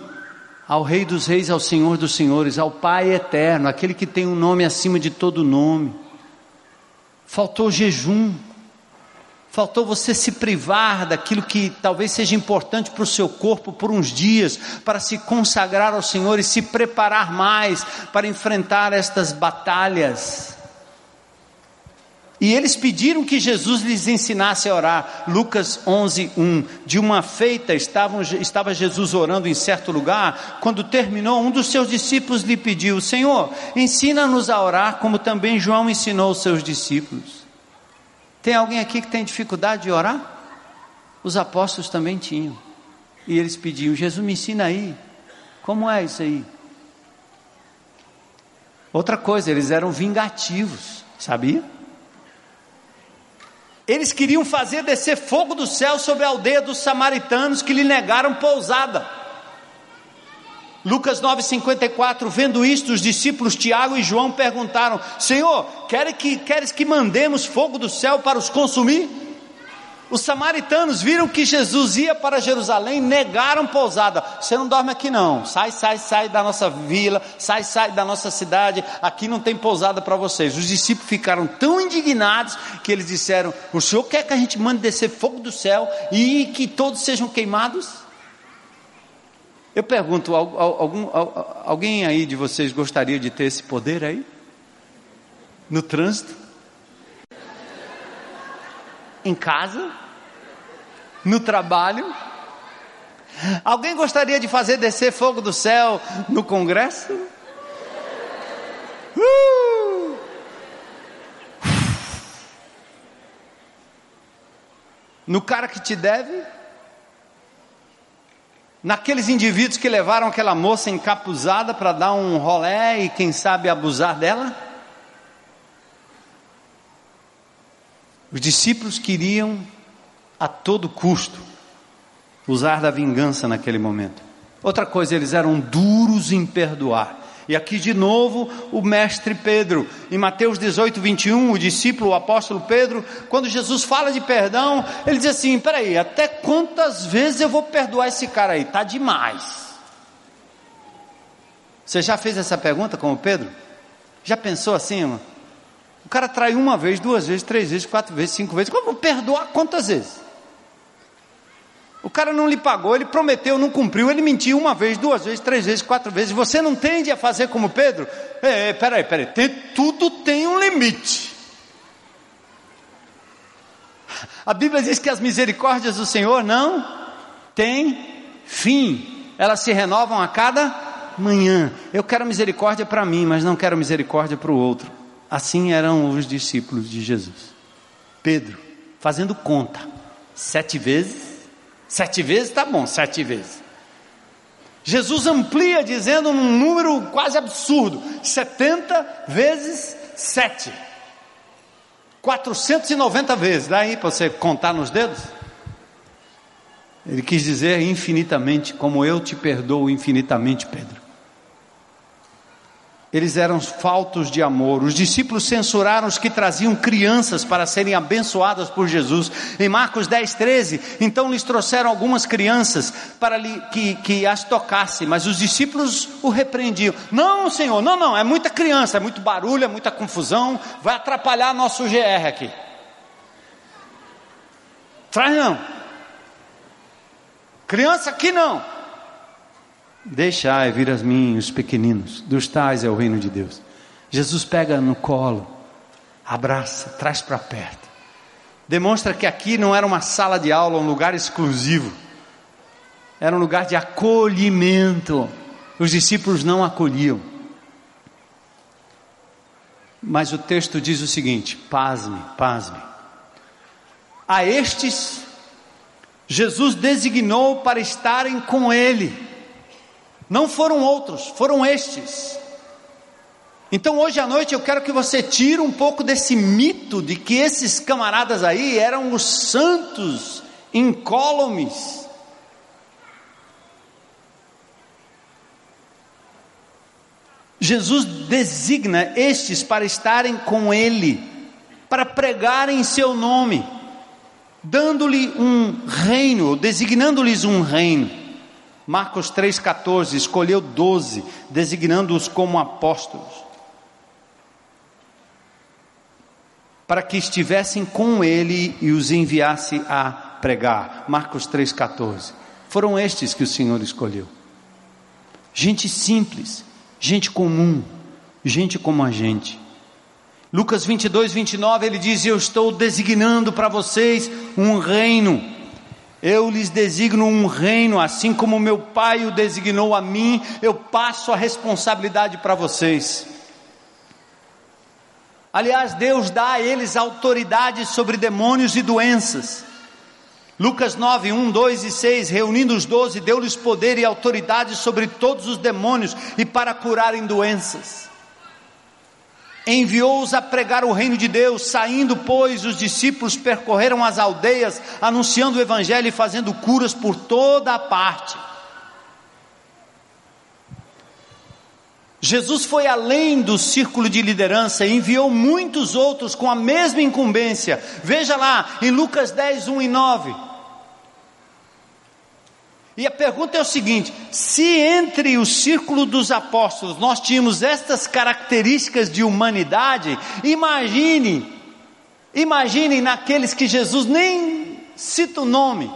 ao Rei dos Reis, ao Senhor dos Senhores, ao Pai eterno, aquele que tem um nome acima de todo nome. Faltou jejum, Faltou você se privar daquilo que talvez seja importante para o seu corpo por uns dias, para se consagrar ao Senhor e se preparar mais para enfrentar estas batalhas. E eles pediram que Jesus lhes ensinasse a orar. Lucas 11, 1. De uma feita estavam, estava Jesus orando em certo lugar. Quando terminou, um dos seus discípulos lhe pediu: Senhor, ensina-nos a orar, como também João ensinou os seus discípulos. Tem alguém aqui que tem dificuldade de orar? Os apóstolos também tinham. E eles pediam: Jesus, me ensina aí. Como é isso aí? Outra coisa, eles eram vingativos, sabia? Eles queriam fazer descer fogo do céu sobre a aldeia dos samaritanos que lhe negaram pousada. Lucas 9,54, vendo isto, os discípulos Tiago e João perguntaram: Senhor, queres que, queres que mandemos fogo do céu para os consumir? Os samaritanos viram que Jesus ia para Jerusalém, negaram pousada. Você não dorme aqui não. Sai, sai, sai da nossa vila, sai, sai da nossa cidade. Aqui não tem pousada para vocês. Os discípulos ficaram tão indignados que eles disseram: O senhor quer que a gente mande descer fogo do céu e que todos sejam queimados? Eu pergunto: algum, alguém aí de vocês gostaria de ter esse poder aí? No trânsito? Em casa? No trabalho? Alguém gostaria de fazer descer fogo do céu no Congresso? Uh! No cara que te deve? Naqueles indivíduos que levaram aquela moça encapuzada para dar um rolé e quem sabe abusar dela? Os discípulos queriam a todo custo usar da vingança naquele momento. Outra coisa, eles eram duros em perdoar. E aqui de novo o mestre Pedro, em Mateus 18, 21, o discípulo, o apóstolo Pedro, quando Jesus fala de perdão, ele diz assim: peraí, até quantas vezes eu vou perdoar esse cara aí? Está demais. Você já fez essa pergunta como Pedro? Já pensou assim, irmão? O cara traiu uma vez, duas vezes, três vezes, quatro vezes, cinco vezes. Como perdoar quantas vezes? O cara não lhe pagou, ele prometeu, não cumpriu, ele mentiu uma vez, duas vezes, três vezes, quatro vezes. Você não tende a fazer como Pedro? É, é peraí, peraí, tem, tudo tem um limite. A Bíblia diz que as misericórdias do Senhor não têm fim, elas se renovam a cada manhã. Eu quero misericórdia para mim, mas não quero misericórdia para o outro. Assim eram os discípulos de Jesus. Pedro, fazendo conta, sete vezes, sete vezes tá bom, sete vezes. Jesus amplia dizendo um número quase absurdo: 70 vezes 7. 490 vezes, dá aí para você contar nos dedos? Ele quis dizer infinitamente, como eu te perdoo infinitamente, Pedro. Eles eram faltos de amor. Os discípulos censuraram os que traziam crianças para serem abençoadas por Jesus. Em Marcos 10, 13, então lhes trouxeram algumas crianças para que, que as tocasse, mas os discípulos o repreendiam. Não, Senhor, não, não, é muita criança, é muito barulho, é muita confusão, vai atrapalhar nosso GR aqui. Traz não. Criança aqui não. Deixai vir a mim os pequeninos, dos tais é o reino de Deus. Jesus pega no colo, abraça, traz para perto. Demonstra que aqui não era uma sala de aula, um lugar exclusivo. Era um lugar de acolhimento. Os discípulos não acolhiam. Mas o texto diz o seguinte: pasme, pasme. A estes, Jesus designou para estarem com Ele. Não foram outros, foram estes. Então hoje à noite eu quero que você tire um pouco desse mito de que esses camaradas aí eram os santos incólumes. Jesus designa estes para estarem com Ele, para pregarem em seu nome, dando-lhe um reino, designando-lhes um reino. Marcos 3,14, escolheu doze, designando-os como apóstolos, para que estivessem com ele e os enviasse a pregar. Marcos 3,14. Foram estes que o Senhor escolheu. Gente simples, gente comum, gente como a gente. Lucas 22, 29, ele diz: Eu estou designando para vocês um reino. Eu lhes designo um reino, assim como meu pai o designou a mim, eu passo a responsabilidade para vocês. Aliás, Deus dá a eles autoridade sobre demônios e doenças. Lucas 9, 1, 2 e 6, reunindo os doze, deu-lhes poder e autoridade sobre todos os demônios e para curarem doenças. Enviou-os a pregar o reino de Deus, saindo, pois, os discípulos percorreram as aldeias, anunciando o evangelho e fazendo curas por toda a parte. Jesus foi além do círculo de liderança e enviou muitos outros com a mesma incumbência. Veja lá, em Lucas 10, 1 e 9. E a pergunta é o seguinte: se entre o círculo dos apóstolos nós tínhamos estas características de humanidade, imagine, imagine naqueles que Jesus nem cita o nome,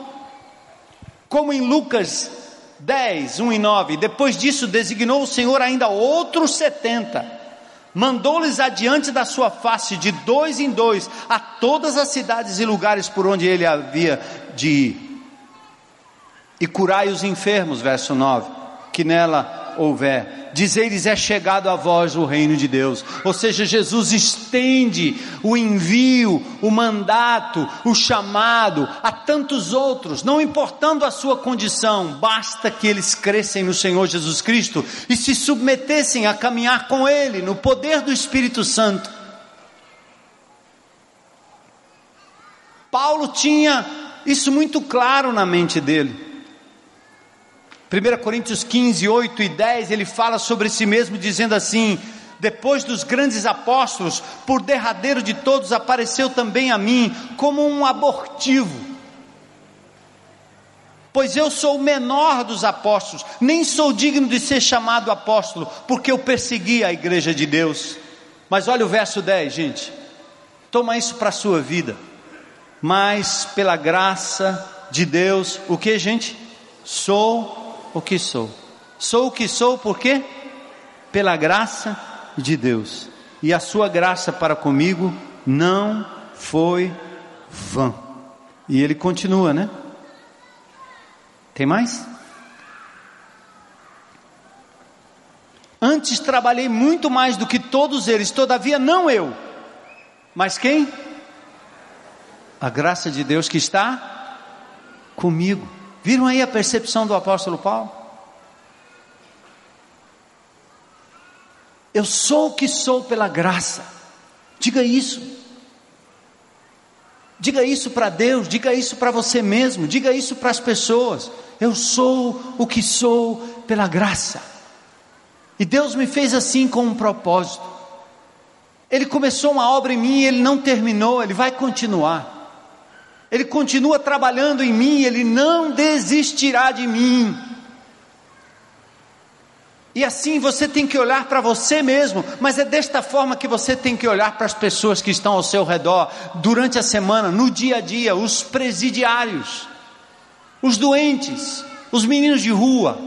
como em Lucas 10, 1 e 9. Depois disso, designou o Senhor ainda outros setenta, mandou-lhes adiante da sua face, de dois em dois, a todas as cidades e lugares por onde ele havia de ir e curai os enfermos, verso 9, que nela houver. Dizei-lhes: é chegado a vós o reino de Deus. Ou seja, Jesus estende o envio, o mandato, o chamado a tantos outros, não importando a sua condição, basta que eles crescem no Senhor Jesus Cristo e se submetessem a caminhar com Ele no poder do Espírito Santo. Paulo tinha isso muito claro na mente dele. 1 Coríntios 15, 8 e 10, ele fala sobre si mesmo, dizendo assim: Depois dos grandes apóstolos, por derradeiro de todos, apareceu também a mim como um abortivo. Pois eu sou o menor dos apóstolos, nem sou digno de ser chamado apóstolo, porque eu persegui a igreja de Deus. Mas olha o verso 10, gente. Toma isso para a sua vida. Mas pela graça de Deus, o que, gente? Sou o que sou. Sou o que sou por quê? Pela graça de Deus. E a sua graça para comigo não foi vã. E ele continua, né? Tem mais? Antes trabalhei muito mais do que todos eles, todavia não eu. Mas quem? A graça de Deus que está comigo. Viram aí a percepção do apóstolo Paulo? Eu sou o que sou pela graça. Diga isso. Diga isso para Deus, diga isso para você mesmo, diga isso para as pessoas. Eu sou o que sou pela graça. E Deus me fez assim com um propósito. Ele começou uma obra em mim e ele não terminou, ele vai continuar. Ele continua trabalhando em mim, Ele não desistirá de mim. E assim você tem que olhar para você mesmo, mas é desta forma que você tem que olhar para as pessoas que estão ao seu redor durante a semana, no dia a dia, os presidiários, os doentes, os meninos de rua,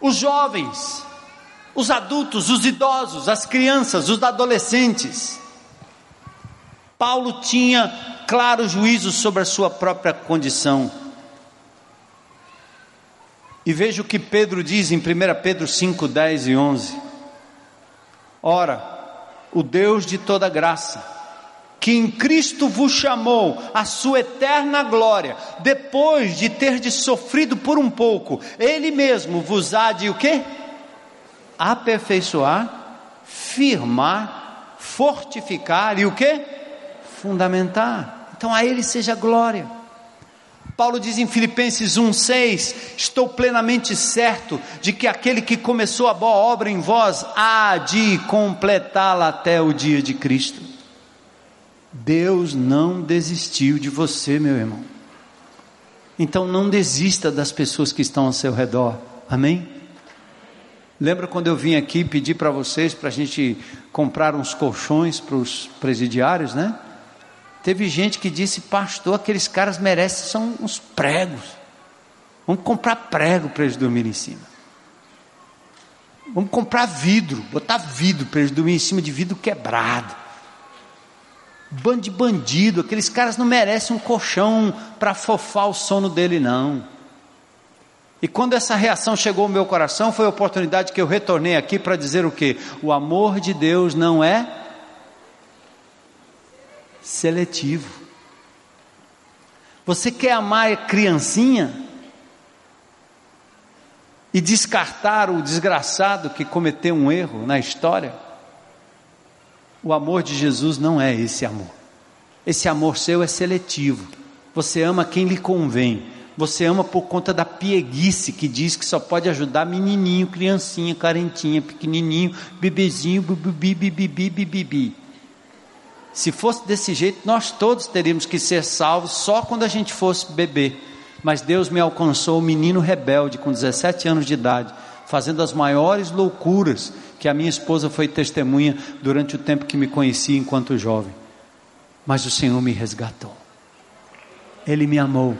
os jovens, os adultos, os idosos, as crianças, os adolescentes. Paulo tinha claro juízo sobre a sua própria condição. E veja o que Pedro diz em 1 Pedro 5, 10 e 11. Ora, o Deus de toda graça, que em Cristo vos chamou à sua eterna glória, depois de ter de sofrido por um pouco, Ele mesmo vos há de o quê? Aperfeiçoar, firmar, fortificar e o quê? Fundamentar. Então a Ele seja glória. Paulo diz em Filipenses 1,6: Estou plenamente certo de que aquele que começou a boa obra em vós há de completá-la até o dia de Cristo. Deus não desistiu de você, meu irmão. Então não desista das pessoas que estão ao seu redor. Amém? Lembra quando eu vim aqui pedir para vocês para a gente comprar uns colchões para os presidiários, né? Teve gente que disse, pastor, aqueles caras merecem, são uns pregos. Vamos comprar prego para eles dormirem em cima. Vamos comprar vidro, botar vidro para eles dormirem em cima de vidro quebrado. Bando de bandido, aqueles caras não merecem um colchão para fofar o sono dele, não. E quando essa reação chegou ao meu coração, foi a oportunidade que eu retornei aqui para dizer o que? O amor de Deus não é seletivo. Você quer amar a criancinha e descartar o desgraçado que cometeu um erro na história? O amor de Jesus não é esse amor. Esse amor seu é seletivo. Você ama quem lhe convém. Você ama por conta da pieguice que diz que só pode ajudar menininho, criancinha, carentinha, pequenininho, bebezinho, bibi, bibi, bibi, bibi. Se fosse desse jeito, nós todos teríamos que ser salvos só quando a gente fosse bebê. Mas Deus me alcançou, um menino rebelde, com 17 anos de idade, fazendo as maiores loucuras que a minha esposa foi testemunha durante o tempo que me conhecia enquanto jovem. Mas o Senhor me resgatou. Ele me amou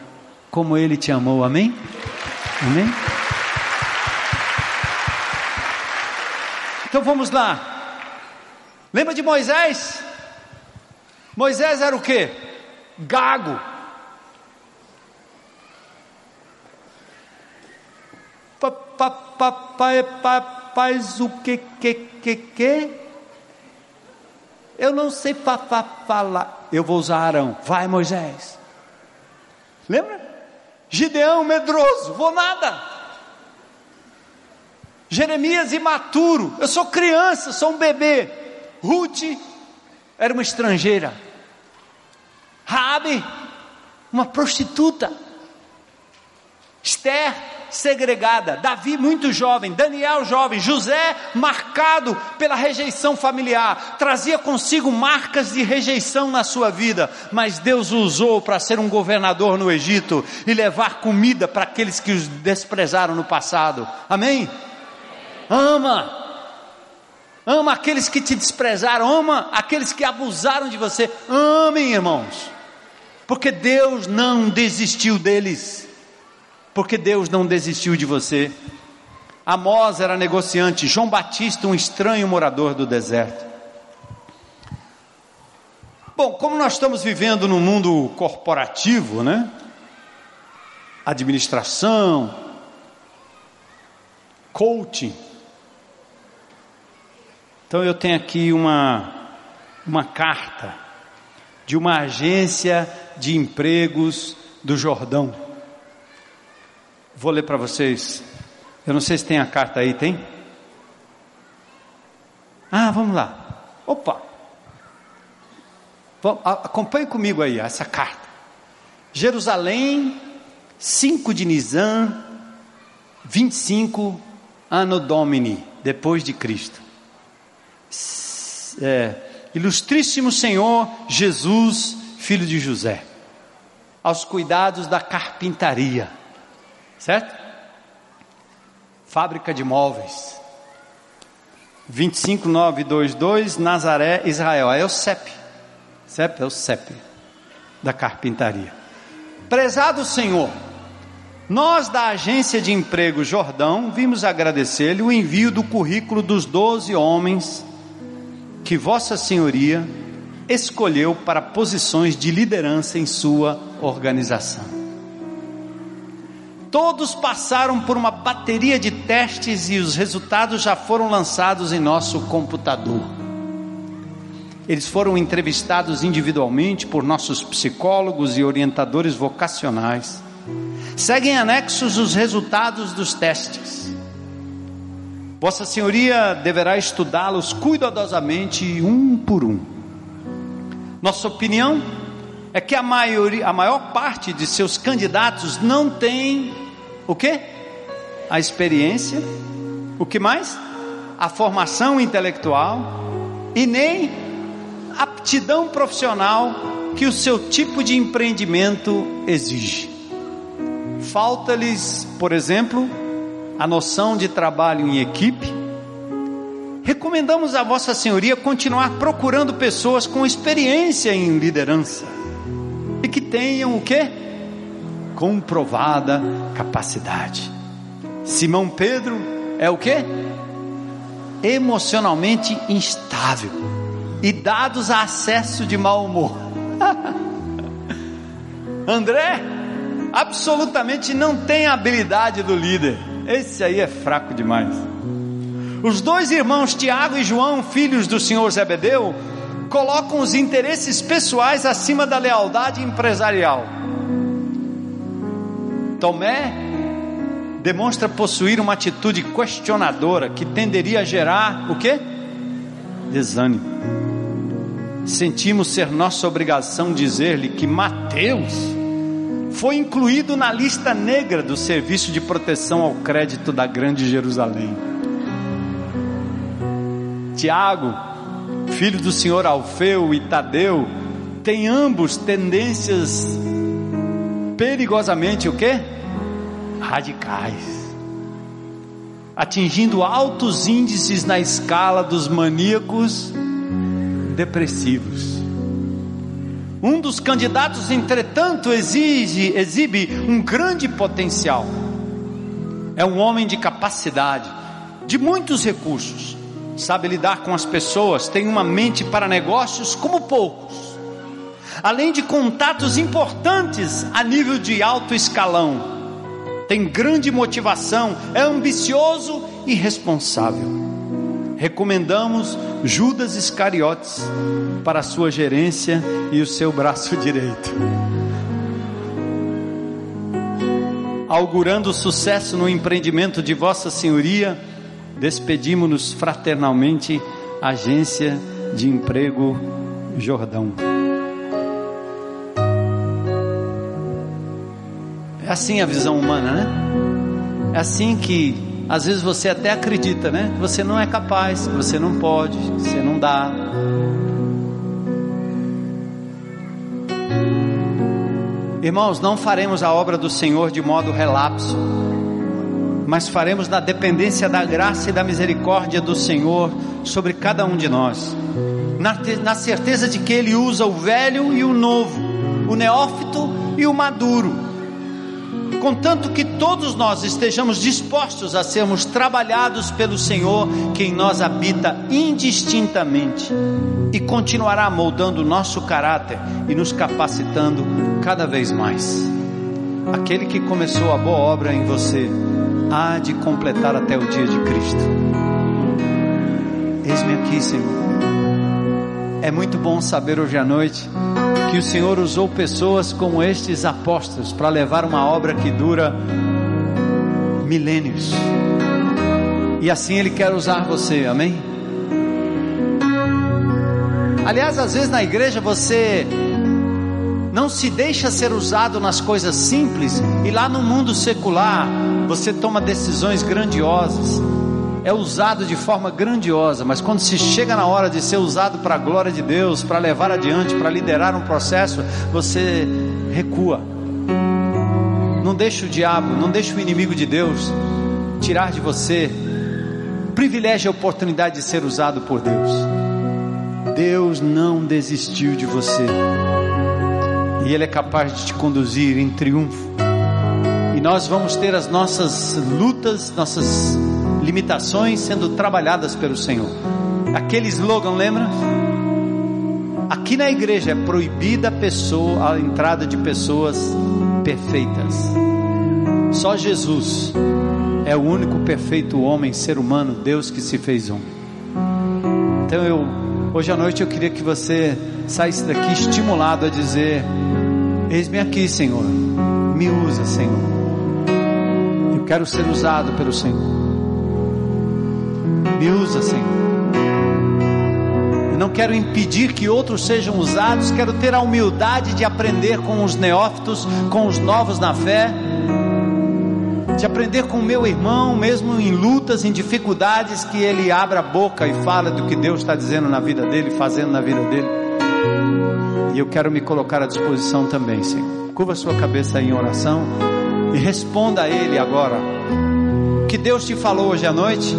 como Ele te amou, amém? Amém? Então vamos lá. Lembra de Moisés? Moisés era o que? Gago. Faz o que, que, que, que? Eu não sei falar. Eu vou usar Arão. Vai, Moisés. Lembra? Gideão medroso, vou nada. Jeremias imaturo, eu sou criança, sou um bebê. Ruth era uma estrangeira. Rabi, uma prostituta. Esther, segregada, Davi muito jovem, Daniel jovem, José marcado pela rejeição familiar, trazia consigo marcas de rejeição na sua vida, mas Deus o usou para ser um governador no Egito e levar comida para aqueles que os desprezaram no passado. Amém? Ama. Ama aqueles que te desprezaram, ama aqueles que abusaram de você. Amem, irmãos. Porque Deus não desistiu deles porque Deus não desistiu de você. Amós era negociante, João Batista, um estranho morador do deserto. Bom, como nós estamos vivendo num mundo corporativo, né? Administração, coaching. Então eu tenho aqui uma uma carta de uma agência de empregos do Jordão. Vou ler para vocês. Eu não sei se tem a carta aí, tem? Ah, vamos lá. Opa! Acompanhe comigo aí essa carta. Jerusalém, 5 de Nisan, 25 Anno Domini, depois de Cristo. É, ilustríssimo Senhor Jesus, filho de José, aos cuidados da carpintaria certo? Fábrica de móveis. 25922 Nazaré, Israel. É o CEP. CEP é o CEP da carpintaria. Prezado Senhor, nós da agência de emprego Jordão vimos agradecer-lhe o envio do currículo dos doze homens que Vossa Senhoria escolheu para posições de liderança em sua organização. Todos passaram por uma bateria de testes e os resultados já foram lançados em nosso computador. Eles foram entrevistados individualmente por nossos psicólogos e orientadores vocacionais. Seguem anexos os resultados dos testes. Vossa Senhoria deverá estudá-los cuidadosamente, um por um. Nossa opinião é que a, maioria, a maior parte de seus candidatos não tem o que? A experiência, o que mais? A formação intelectual e nem aptidão profissional que o seu tipo de empreendimento exige. Falta-lhes, por exemplo, a noção de trabalho em equipe. Recomendamos a Vossa Senhoria continuar procurando pessoas com experiência em liderança e que tenham o que? Comprovada capacidade. Simão Pedro é o que? emocionalmente instável e dados a acesso de mau humor. André absolutamente não tem a habilidade do líder. Esse aí é fraco demais. Os dois irmãos Tiago e João, filhos do senhor Zebedeu, colocam os interesses pessoais acima da lealdade empresarial. Tomé demonstra possuir uma atitude questionadora que tenderia a gerar o quê? Desânimo. Sentimos ser nossa obrigação dizer-lhe que Mateus foi incluído na lista negra do serviço de proteção ao crédito da Grande Jerusalém. Tiago, filho do senhor Alfeu e Tadeu, tem ambos tendências perigosamente o quê? Radicais. Atingindo altos índices na escala dos maníacos depressivos. Um dos candidatos, entretanto, exige, exibe um grande potencial. É um homem de capacidade, de muitos recursos, sabe lidar com as pessoas, tem uma mente para negócios como poucos além de contatos importantes a nível de alto escalão. Tem grande motivação, é ambicioso e responsável. Recomendamos Judas Iscariotes para a sua gerência e o seu braço direito. Augurando sucesso no empreendimento de Vossa Senhoria, despedimos-nos fraternalmente, Agência de Emprego Jordão. É assim a visão humana, né? É assim que às vezes você até acredita, né? Que você não é capaz, que você não pode, que você não dá. Irmãos, não faremos a obra do Senhor de modo relapso, mas faremos na dependência da graça e da misericórdia do Senhor sobre cada um de nós, na, na certeza de que Ele usa o velho e o novo, o neófito e o maduro contanto que todos nós estejamos dispostos a sermos trabalhados pelo Senhor, que em nós habita indistintamente e continuará moldando o nosso caráter e nos capacitando cada vez mais. Aquele que começou a boa obra em você há de completar até o dia de Cristo. Eis-me aqui, Senhor. É muito bom saber hoje à noite que o Senhor usou pessoas como estes apóstolos para levar uma obra que dura milênios. E assim Ele quer usar você, amém? Aliás, às vezes na igreja você não se deixa ser usado nas coisas simples, e lá no mundo secular você toma decisões grandiosas é usado de forma grandiosa, mas quando se chega na hora de ser usado para a glória de Deus, para levar adiante, para liderar um processo, você recua. Não deixe o diabo, não deixe o inimigo de Deus tirar de você privilégio a oportunidade de ser usado por Deus. Deus não desistiu de você. E Ele é capaz de te conduzir em triunfo. E nós vamos ter as nossas lutas, nossas limitações sendo trabalhadas pelo Senhor. Aquele slogan, lembra? Aqui na igreja é proibida a pessoa, a entrada de pessoas perfeitas. Só Jesus é o único perfeito homem, ser humano, Deus que se fez homem. Então eu, hoje à noite eu queria que você saísse daqui estimulado a dizer: Eis-me aqui, Senhor, me usa, Senhor. Eu quero ser usado pelo Senhor. Me usa, Senhor. Eu não quero impedir que outros sejam usados, quero ter a humildade de aprender com os neófitos, com os novos na fé, de aprender com o meu irmão, mesmo em lutas, em dificuldades, que ele abra a boca e fala do que Deus está dizendo na vida dele, fazendo na vida dele. E eu quero me colocar à disposição também, Senhor. Curva sua cabeça em oração e responda a Ele agora. O que Deus te falou hoje à noite?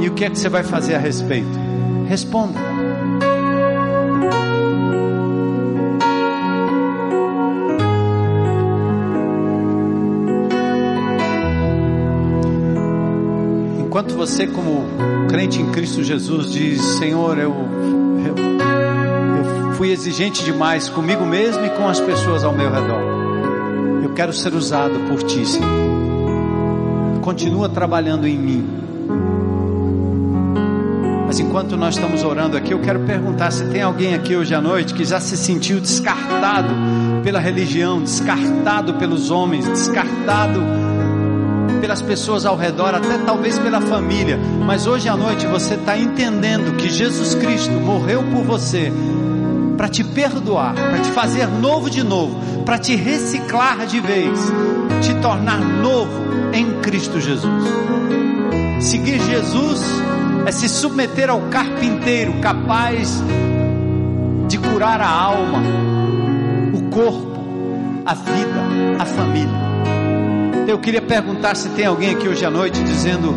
E o que é que você vai fazer a respeito? Responda. Enquanto você, como crente em Cristo Jesus, diz: Senhor, eu, eu, eu fui exigente demais comigo mesmo e com as pessoas ao meu redor. Eu quero ser usado por Ti, Senhor. Continua trabalhando em mim. Mas enquanto nós estamos orando aqui, eu quero perguntar se tem alguém aqui hoje à noite que já se sentiu descartado pela religião, descartado pelos homens, descartado pelas pessoas ao redor, até talvez pela família, mas hoje à noite você está entendendo que Jesus Cristo morreu por você para te perdoar, para te fazer novo de novo, para te reciclar de vez, te tornar novo em Cristo Jesus. Seguir Jesus é se submeter ao carpinteiro capaz de curar a alma, o corpo, a vida, a família. Eu queria perguntar se tem alguém aqui hoje à noite dizendo: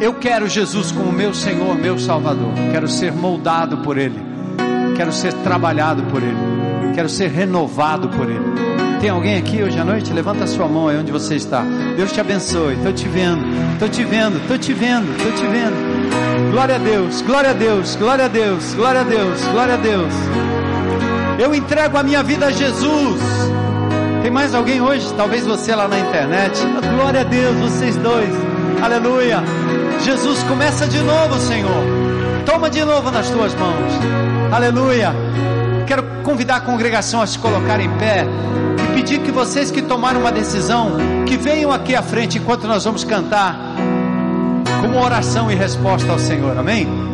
Eu quero Jesus como meu Senhor, meu Salvador. Quero ser moldado por Ele. Quero ser trabalhado por Ele. Quero ser renovado por Ele. Tem alguém aqui hoje à noite? Levanta a sua mão aí onde você está. Deus te abençoe. Estou te vendo. Estou te vendo. Estou te vendo. Estou te vendo. Glória a Deus. Glória a Deus. Glória a Deus. Glória a Deus. Glória a Deus. Eu entrego a minha vida a Jesus. Tem mais alguém hoje? Talvez você lá na internet. Glória a Deus, vocês dois. Aleluia. Jesus, começa de novo, Senhor. Toma de novo nas tuas mãos. Aleluia. Quero convidar a congregação a se colocar em pé pedir que vocês que tomaram uma decisão, que venham aqui à frente enquanto nós vamos cantar como oração e resposta ao Senhor. Amém?